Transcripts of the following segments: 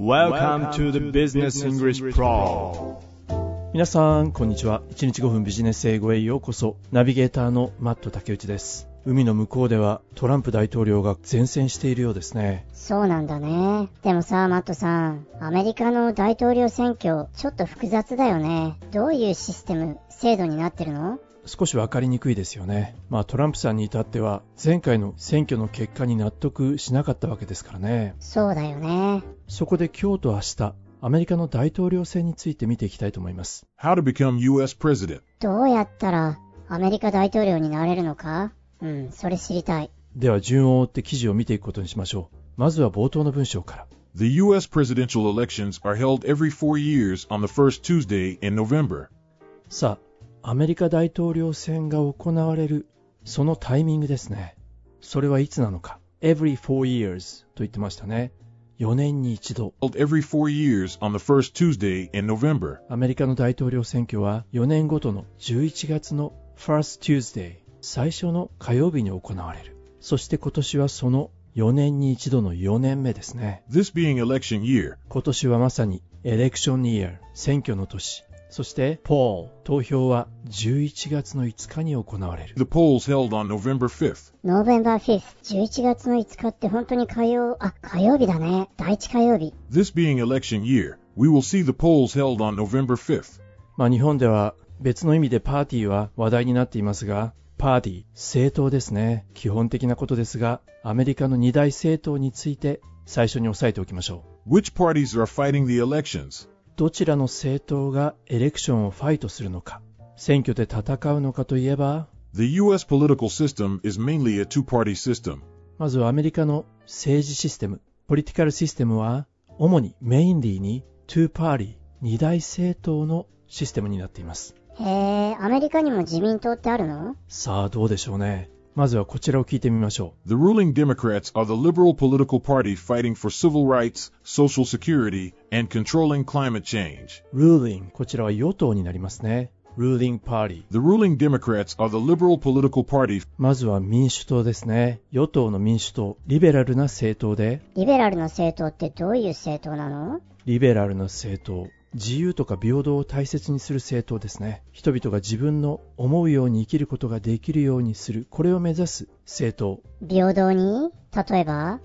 Welcome to the Business English Pro 皆さん、こんにちは。1日5分ビジネス英語へようこそ。ナビゲーターのマット竹内です。海の向こうではトランプ大統領が前線しているようですね。そうなんだね。でもさ、マットさん、アメリカの大統領選挙、ちょっと複雑だよね。どういうシステム、制度になってるの？少しわかりにくいですよね。まあトランプさんに至っては前回の選挙の結果に納得しなかったわけですからね。そうだよね。そこで今日と明日、アメリカの大統領選について見ていきたいと思います。How to become U.S. President. どうやったらアメリカ大統領になれるのか？うん、それ知りたい。では順を追って記事を見ていくことにしましょう。まずは冒頭の文章から。The U.S. presidential elections are held every four years on the first Tuesday in November. さあ、アメリカ大統領選が行われる、そのタイミングですね。それはいつなのか。every four years と言ってましたね。4年に一度。Every four years on the first Tuesday in November. アメリカの大統領選挙は4年ごとの11月の First Tuesday 最初の火曜日に行われる。そして今年はその4年に一度の4年目ですね。This being election year, 今年はまさにエレクションイヤー、選挙の年。そして、ポール、投票は11月の5日に行われる。the polls held on November 5th. ノーベンバー 5th、11月の5日って本当に火曜、あ、火曜日だね。第一火曜日。This being election year, we will see the polls held on November 5th. まあ日本では別の意味でパーティーは話題になっていますが、パーティー、政党ですね。基本的なことですが、アメリカの二大政党について最初に押さえておきましょう。Which parties are fighting the elections? どちらの政党が election をファイトするのか、選挙で戦うのかといえば、The U.S. political system is mainly a two-party system. まずはアメリカの政治システム、 political system は、主に mainly に、 two-party、二大政党のシステムになっています。へえ、アメリカにも自民党ってあるの？さあどうでしょうね。まずはこちらを聞いてみましょ The ruling Democrats are the liberal political party fighting for civil rights, social security, and controlling climate change. う。ruling、こちらは与党になりますね。ruling party。The ruling Democrats are the liberal political party まずは民主党ですね。与党の民主党、リベラルな政党で、リベラルの政党ってどういう政党なのリベラルな政党、自由とか平等を大切にする政党ですね。人々が自分の思うように生きることができるようにする、これを目指す政党。平等に？例えば？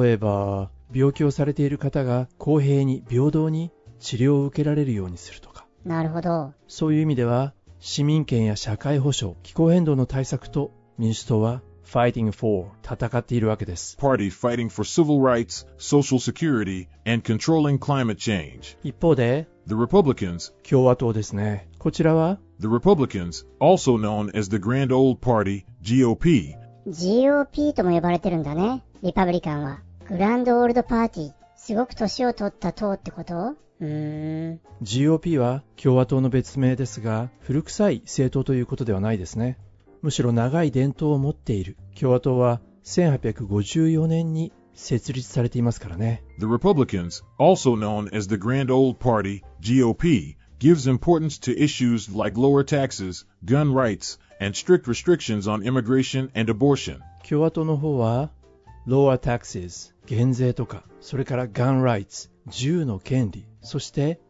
例えば、病気をされている方が公平に平等に治療を受けられるようにするとか。なるほど。そういう意味では、市民権や社会保障、気候変動の対策と民主党は fighting for 戦っているわけです。party fighting for civil rights, social security, and controlling climate change. 一方で、The Republicans, 共和党ですね。こちらは the Republicans, also known as the Grand Old Party, GOP, GOP とも呼ばれてるんだね。リパブリカンは。グランドオールドパーティー。すごく年を取った党ってことうーん。GOP は共和党の別名ですが、古臭い政党ということではないですね。むしろ長い伝統を持っている。共和党は1854年に設立されていますからね。The Republicans, also known as the Grand Old Party, GOP, gives importance to issues like lower taxes, gun rights, and strict restrictions on immigration and abortion. 共和党の方は、lower taxes、減税とか、それから gun rights、銃の権利、そして、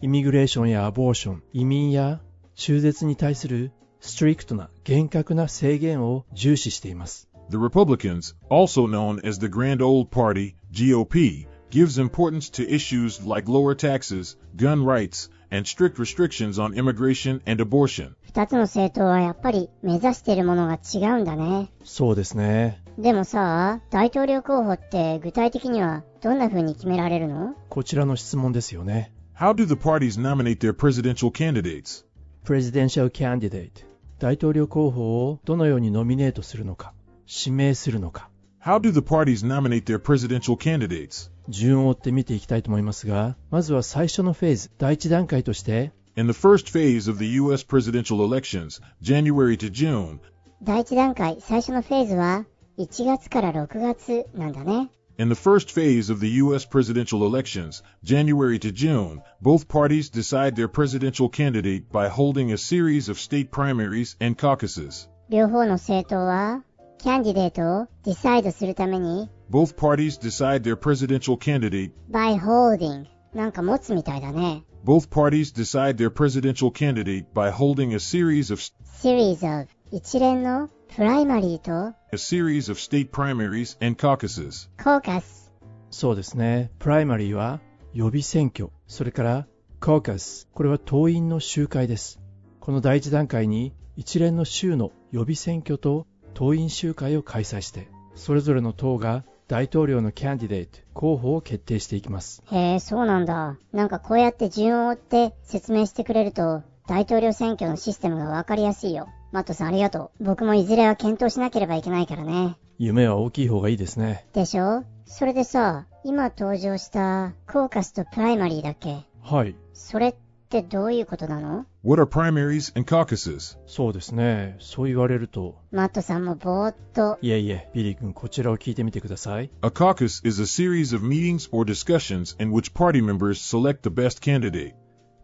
イミグレーションやアボーション、移民や中絶に対するストリクトな厳格な制限を重視しています。The Republicans, also known as the Grand Old Party, GOP, gives importance to issues like lower taxes, gun rights, and strict restrictions on immigration and abortion. 二つの政党はやっぱり目指しているものが違うんだね。そうですね。でもさ、大統領候補って具体的にはどんな風に決められるのこちらの質問ですよね。How do the parties nominate their presidential candidates? Presidential Candidate 大統領候補をどのようにノミネートするのか、指名するのか、How do the parties nominate their presidential candidates? 順を追って見ていきたいと思いますが、まずは最初のフェーズ、第一段階として、In the first phase of the U.S. presidential elections, January to June, 第一段階、最初のフェーズは1月から6月なんだね。In the first phase of the U.S. presidential elections, January to June, both parties decide their presidential candidate by holding a series of state primaries and caucuses. 両方の政党は キャンディデートをディサイドするために Both parties decide their presidential candidate. by holding なんか持つみたいだね。 Both parties decide their presidential candidate by holding a series of series of 一連の プライマリーと a series of state primaries and caucuses. コーカスそうですね。プライマリーは予備選挙。それからコーカス。これは党員の集会です。この第一段階に一連の州の予備選挙と党員集会を開催して、それぞれの党が大統領のキャンディデート、候補を決定していきます。へえ、そうなんだ。なんかこうやって順を追って説明してくれると、大統領選挙のシステムがわかりやすいよ。マットさんありがとう。僕もいずれは検討しなければいけないからね。夢は大きい方がいいですね。でしょ？それでさ、今登場したコーカスとプライマリーだっけ？はい。それってどういうことなの？What are primaries and caucuses? そうですね。そう言われると。マットさんもぼーっと。いえいえ、ビリー君こちらを聞いてみてください。A caucus is a series of meetings or discussions in which party members select the best candidate.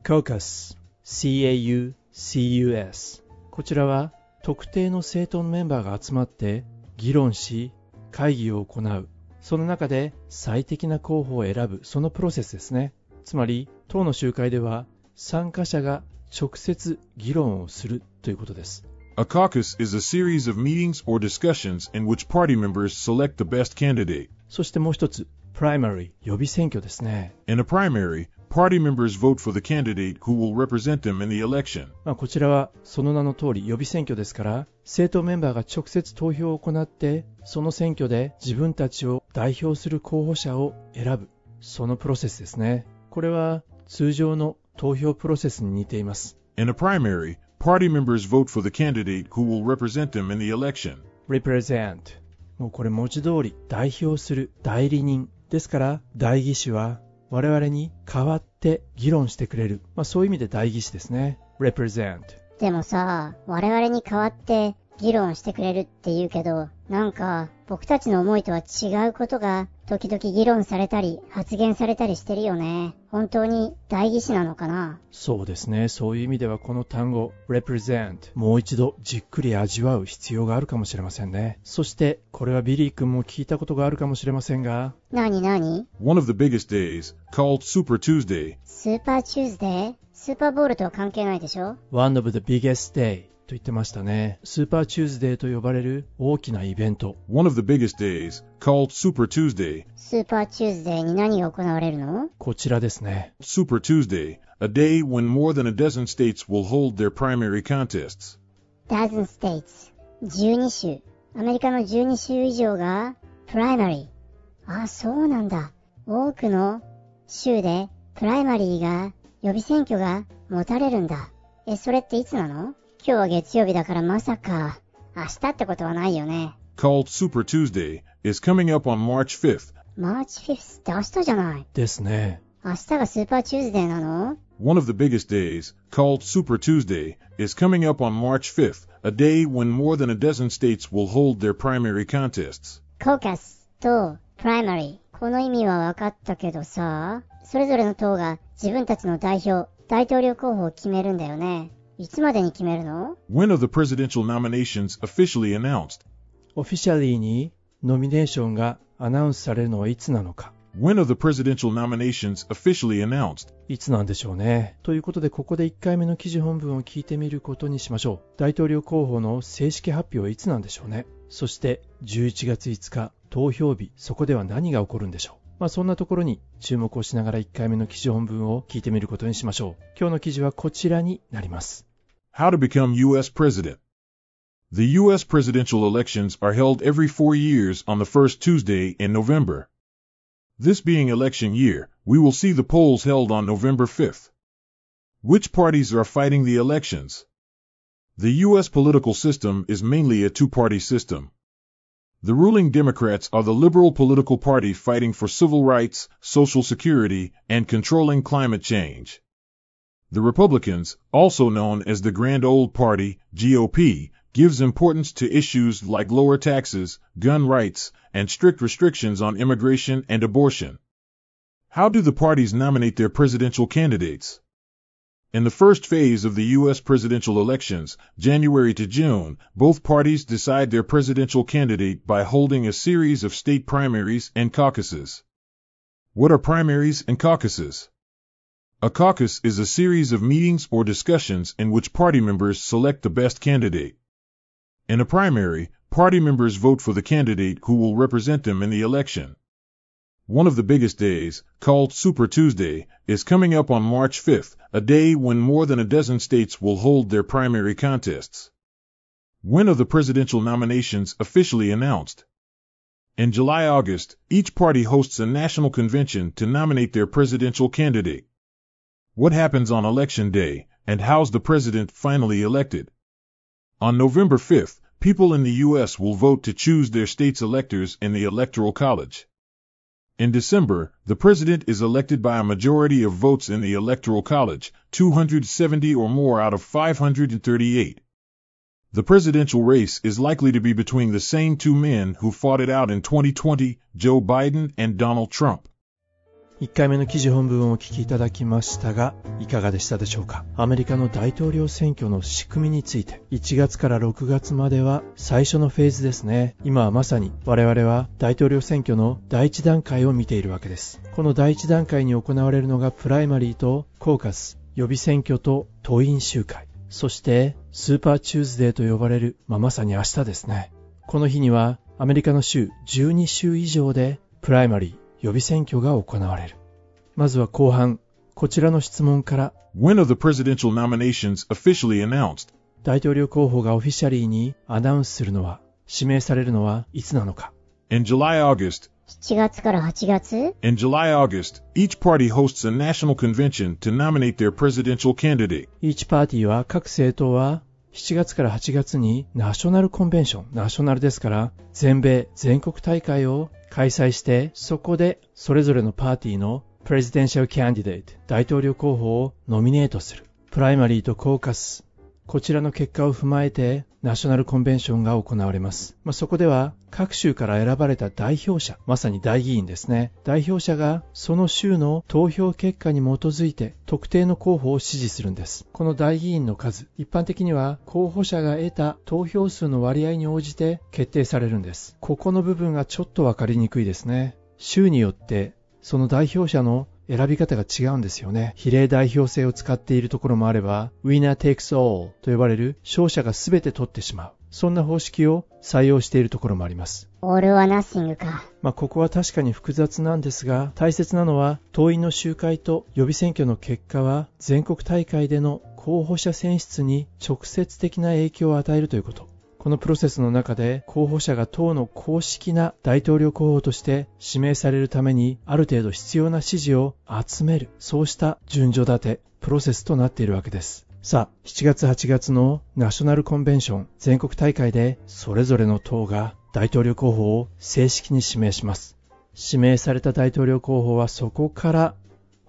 caucus, C-A-U-C-U-S こちらは特定の政党のメンバーが集まって議論し会議を行うその中で最適な候補を選ぶそのプロセスですねつまり党の集会では参加者が直接議論をするということです A caucus is a series of meetings or discussions in which party members select the best candidate. そしてもう一つ primary 予備選挙ですね In a primary, party members vote for the candidate who will represent them in the election. まあ、こちらはその名の通り予備選挙ですから政党メンバーが直接投票を行ってその選挙で自分たちを代表する候補者を選ぶそのプロセスですねこれは通常の投票プロセスに似ています In a primary, party members vote for the candidate who will represent them in the election. represent もうこれ文字通り代表する代理人ですから代議士は我々に代わって議論してくれる、まあ、そういう意味で代議士ですね。Represent でもさ、我々に代わって議論してくれるって言うけど、なんか僕たちの思いとは違うことが時々議論されたり発言されたりしてるよね。本当に代議士なのかな？そうですね。そういう意味ではこの単語 represent もう一度じっくり味わう必要があるかもしれませんね。そしてこれはビリー君も聞いたことがあるかもしれませんがなになに？One of the biggest days, called Super Tuesday, スーパーチューズデースーパーボールとは関係ないでしょ？One of the biggest day と言ってましたね。スーパーチューズデーと呼ばれる大きなイベント。one of the biggest days, called Super Tuesday, スーパーチューズデーに何が行われるのこちらですね。Super Tuesday, a day when more than a dozen states will hold their primary contests. dozen states 12州アメリカの12州以上がプライマリーあそうなんだ多くの州でプライマリーが予備選挙が持たれるんだえそれっていつなの今日は月曜日だからまさか明日ってことはないよね Called Super Tuesday, is coming up on March 5th. マーチ5って明日じゃないですね。明日がスーパーチューズデーなの One of the biggest days, called Super Tuesday, is coming up on March 5th, a day when more than a dozen states will hold their primary contests. コーカスとプライマリー。この意味は分かったけどさ、それぞれの党が自分たちの代表、大統領候補を決めるんだよね。いつまでに決めるの？When are the presidential nominations officially announced? オフィシャリーにノミネーションがアナウンスされるのはいつなのか。When are the presidential nominations officially announced? いつなんでしょうね。ということで、ここで1回目の記事本文を聞いてみることにしましょう。大統領候補の正式発表はいつなんでしょうね。そして、11月5日、投票日、そこでは何が起こるんでしょう。まあ、そんなところに注目をしながら1回目の記事本文を聞いてみることにしましょう。今日の記事はこちらになります。How to become U.S. President. The U.S. presidential elections are held every four years on the first Tuesday in November. This being election year, we will see the polls held on November 5th. Which parties are fighting the elections? The U.S. political system is mainly a two-party system. The ruling Democrats are the liberal political party fighting for civil rights, social security, and controlling climate change. The Republicans, also known as the Grand Old Party, GOP, gives importance to issues like lower taxes, gun rights, and strict restrictions on immigration and abortion. How do the parties nominate their presidential candidates? In the first phase of the U.S. presidential elections, January to June, both parties decide their presidential candidate by holding a series of state primaries and caucuses. What are primaries and caucuses? A caucus is a series of meetings or discussions in which party members select the best candidate. In a primary, party members vote for the candidate who will represent them in the election. One of the biggest days, called Super Tuesday, is coming up on March 5th, a day when more than a dozen states will hold their primary contests. When are the presidential nominations officially announced? In July August, each party hosts a national convention to nominate their presidential candidate. What happens on election day, and how's the president finally elected? On November 5th, people in the U.S. will vote to choose their state's electors in the Electoral College. In December, the president is elected by a majority of votes in the Electoral College, 270 or more out of 538. The presidential race is likely to be between the same two men who fought it out in 2020, Joe Biden and Donald Trump. 1回目の記事本文をお聞きいただきましたが、いかがでしたでしょうか？アメリカの大統領選挙の仕組みについて、1月から6月までは最初のフェーズですね。今はまさに我々は大統領選挙の第1段階を見ているわけです。この第1段階に行われるのがプライマリーとコーカス、予備選挙と党員集会、そしてスーパーチューズデーと呼ばれる、まあ、まさに明日ですね。この日にはアメリカの州12州以上でプライマリー、予備選挙が行われる。まずは後半、こちらの質問から。When are the presidential nominations officially announced? 大統領候補がオフィシャリーにアナウンスするのは、指名されるのはいつなのか。In July, August. 7月から8月 In July, August, each party hosts a national convention to nominate their presidential candidate. Each party は各政党は7月から8月にナショナルコンベンション、ナショナルですから全米全国大会を開催してそこでそれぞれのパーティーのプレジデンシャルキャンディデート、大統領候補をノミネートする。プライマリーとコーカス、こちらの結果を踏まえて、ナショナルコンベンションが行われます。まあ、そこでは、各州から選ばれた代表者、まさに代議員ですね。代表者が、その州の投票結果に基づいて、特定の候補を支持するんです。この代議員の数、一般的には、候補者が得た投票数の割合に応じて決定されるんです。ここの部分がちょっとわかりにくいですね。州によってその代表者の選び方が違うんですよね。比例代表制を使っているところもあれば、winner takes all と呼ばれる勝者が全て取ってしまう。そんな方式を採用しているところもあります。all or nothing か。まあ、ここは確かに複雑なんですが、大切なのは、党員の集会と予備選挙の結果は、全国大会での候補者選出に直接的な影響を与えるということ。このプロセスの中で候補者が党の公式な大統領候補として指名されるためにある程度必要な支持を集める、そうした順序立て、プロセスとなっているわけです。さあ、7月8月のナショナルコンベンション全国大会でそれぞれの党が大統領候補を正式に指名します。指名された大統領候補はそこから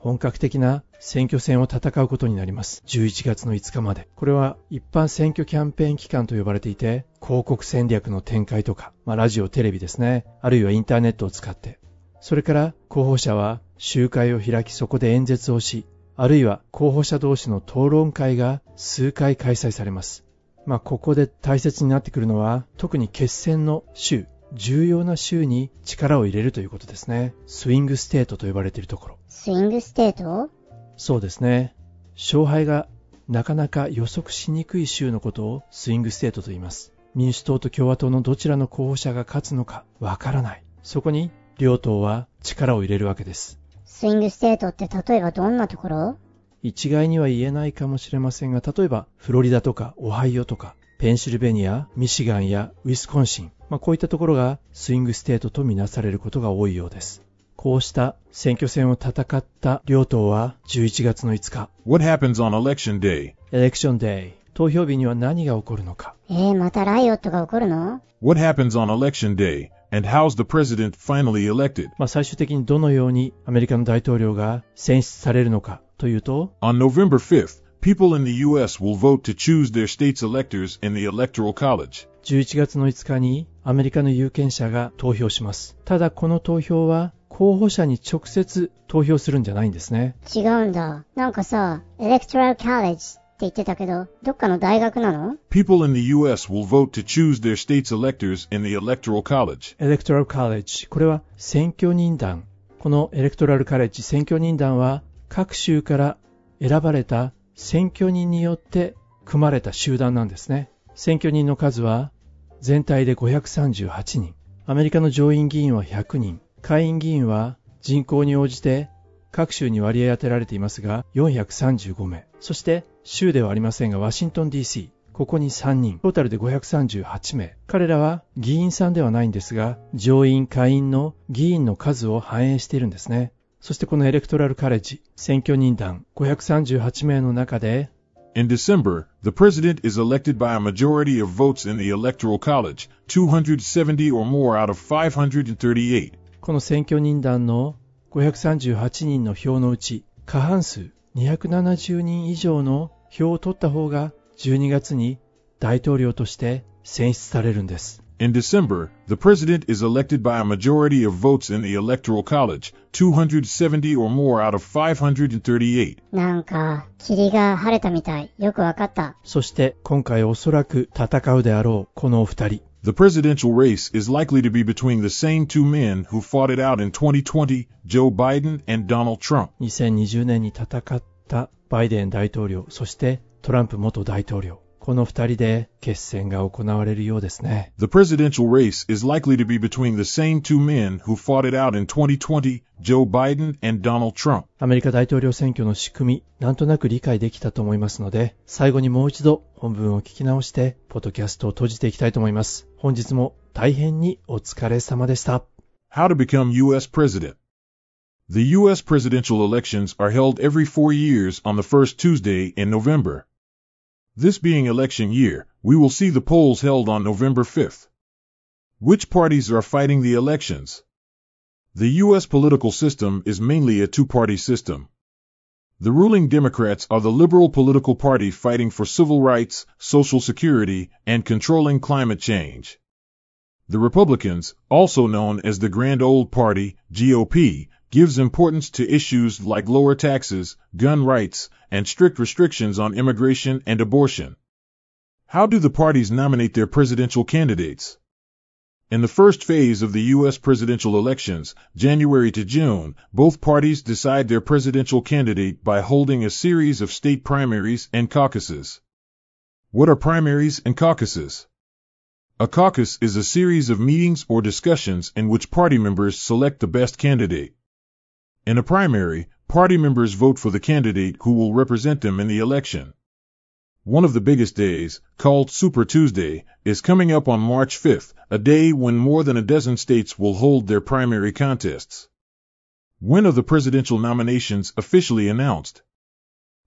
本格的な選挙戦を戦うことになります。11月の5日まで。これは一般選挙キャンペーン期間と呼ばれていて、広告戦略の展開とか、まあ、ラジオ、テレビですね。あるいはインターネットを使って。それから候補者は集会を開きそこで演説をし、あるいは候補者同士の討論会が数回開催されます。まあ、ここで大切になってくるのは、特に決戦の州、重要な州に力を入れるということですね。スイングステートと呼ばれているところ。スイングステート？そうですね。勝敗がなかなか予測しにくい州のことをスイングステートと言います。民主党と共和党のどちらの候補者が勝つのかわからない。そこに両党は力を入れるわけです。スイングステートって例えばどんなところ？一概には言えないかもしれませんが、例えばフロリダとかオハイオとかペンシルベニア、ミシガンやウィスコンシン、まあ、こういったところがスイングステートとみなされることが多いようです。こうした選挙戦を戦った両党は11月の5日。What happens on election day? Election day. 投票日には何が起こるのか？えー、また riot が起こるの ?What happens on election day? And how's the president finally elected? まあ最終的にどのようにアメリカの大統領が選出されるのかというと On November 5th, people in the U.S. will vote to choose their state's electors in the Electoral College. 11月の5日にアメリカの有権者が投票します。ただこの投票は候補者に直接投票するんじゃないんですね。違うんだ。なんかさ、エレクトラルカレッジって言ってたけど、どっかの大学なの People in the U.S. will vote to choose their state's electors in the Electoral College. エレクトラルカレッジ。これは選挙人団。このエレクトラルカレッジ選挙人団は各州から選ばれた選挙人によって組まれた集団なんですね。選挙人の数は全体で538人。アメリカの上院議員は100人。下院議員は人口に応じて各州に割合当てられていますが435名。そして州ではありませんがワシントン DC。ここに3人。トータルで538名。彼らは議員さんではないんですが、上院、下院の議員の数を反映しているんですね。そしてこのエレクトラルカレッジ、選挙人団538名の中で、In December, the president is elected by a majority of votes in the Electoral College, 270 or more out of 538. この選挙人団の538人の票のうち、過半数270人以上の票を取った方が12月に大統領として選出されるんです。In December, the president is elected by a majority of votes in the Electoral College, 270 or more out of 538. なんか、霧が晴れたみたい。よくわかった。そして今回おそらく戦うであろうこのお二人。 The presidential race is likely to be between the same two men who fought it out in 2020, Joe Biden and Donald Trump. 2020年に戦ったバイデン大統領、そしてトランプ元大統領。 この二人で決戦が行われるようですね。The presidential race is likely to be between the same two men who fought it out in 2020, Joe Biden and Donald Trump. アメリカ大統領選挙の仕組み、なんとなく理解できたと思いますので、最後にもう一度本文を聞き直して、ポッドキャストを閉じていきたいと思います。本日も大変にお疲れ様でした。How to become U.S. President. The U.S. presidential elections are held every four years on the first Tuesday in November. This being election year, we will see the polls held on November 5th. Which parties are fighting the elections? The U.S. political system is mainly a two-party system. The ruling Democrats are the liberal political party fighting for civil rights, social security, and controlling climate change. The Republicans, also known as the Grand Old Party, GOP, gives importance to issues like lower taxes, gun rights, and strict restrictions on immigration and abortion. How do the parties nominate their presidential candidates? In the first phase of the U.S. presidential elections, January to June, both parties decide their presidential candidate by holding a series of state primaries and caucuses. What are primaries and caucuses? A caucus is a series of meetings or discussions in which party members select the best candidate. In a primary, party members vote for the candidate who will represent them in the election. One of the biggest days, called Super Tuesday, is coming up on March 5th, a day when more than a dozen states will hold their primary contests. When are the presidential nominations officially announced?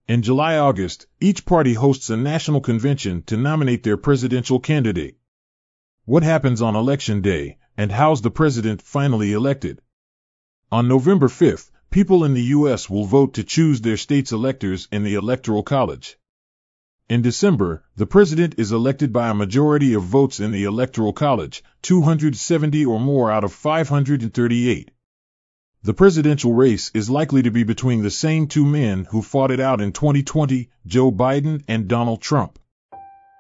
In July August, each party hosts a national convention to nominate their presidential candidate. What happens on election day, and how's the president finally elected? On November 5th, people in the U.S. will vote to choose their state's electors in the Electoral College. In December, the president is elected by a majority of votes in the Electoral College, 270 or more out of 538. The presidential race is likely to be between the same two men who fought it out in 2020, Joe Biden and Donald Trump.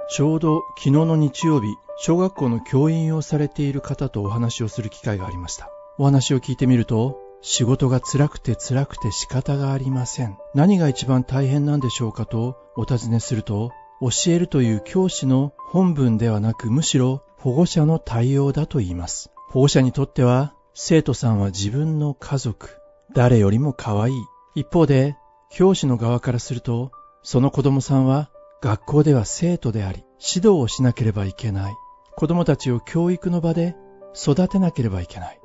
ちょうど昨日の日曜日、小学校の教員をされている方とお話をする機会がありました。お話を聞いてみると、 仕事が辛くて辛くて仕方がありません。何が一番大変なんでしょうかとお尋ねすると、教えるという教師の本文ではなくむしろ保護者の対応だと言います。保護者にとっては生徒さんは自分の家族、誰よりも可愛い。一方で、教師の側からすると、その子供さんは学校では生徒であり、指導をしなければいけない。子供たちを教育の場で育てなければいけない。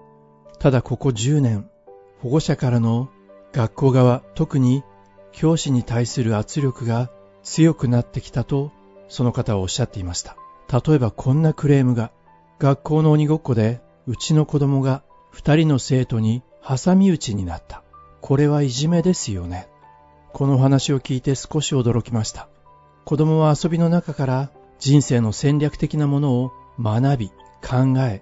ただここ10年、保護者からの学校側、特に教師に対する圧力が強くなってきたと、その方はおっしゃっていました。例えばこんなクレームが、学校の鬼ごっこで、うちの子供が二人の生徒に挟み撃ちになった。これはいじめですよね。この話を聞いて少し驚きました。子供は遊びの中から人生の戦略的なものを学び、考え、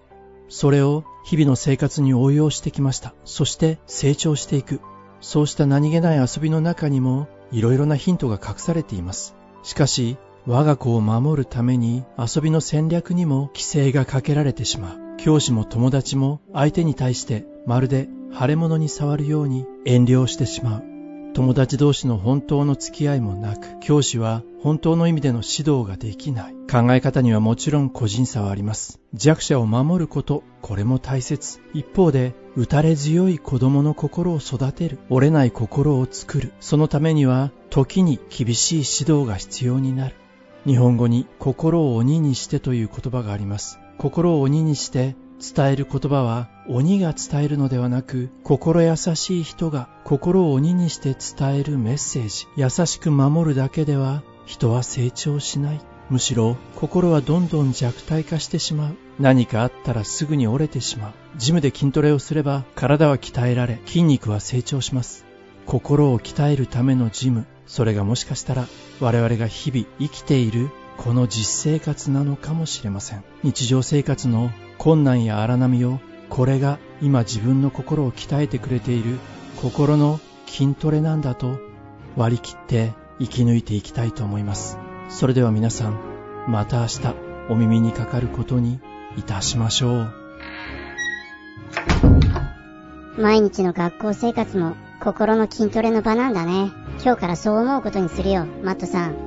それを日々の生活に応用してきました。そして成長していく。そうした何気ない遊びの中にも、いろいろなヒントが隠されています。しかし、我が子を守るために遊びの戦略にも規制がかけられてしまう。教師も友達も相手に対してまるで腫れ物に触るように遠慮してしまう。友達同士の本当の付き合いもなく、教師は本当の意味での指導ができない。考え方にはもちろん個人差はあります。弱者を守ること、これも大切。一方で、打たれ強い子供の心を育てる。折れない心を作る。そのためには、時に厳しい指導が必要になる。日本語に心を鬼にしてという言葉があります。心を鬼にして伝える言葉は鬼が伝えるのではなく心優しい人が心を鬼にして伝えるメッセージ。優しく守るだけでは人は成長しない。むしろ心はどんどん弱体化してしまう。何かあったらすぐに折れてしまう。ジムで筋トレをすれば体は鍛えられ筋肉は成長します。心を鍛えるためのジム。それがもしかしたら我々が日々生きているこの実生活なのかもしれません。日常生活の困難や荒波をこれが今自分の心を鍛えてくれている心の筋トレなんだと割り切って生き抜いていきたいと思いますそれでは皆さんまた明日お耳にかかることにいたしましょう毎日の学校生活も心の筋トレの場なんだね。今日からそう思うことにするよ、マットさん。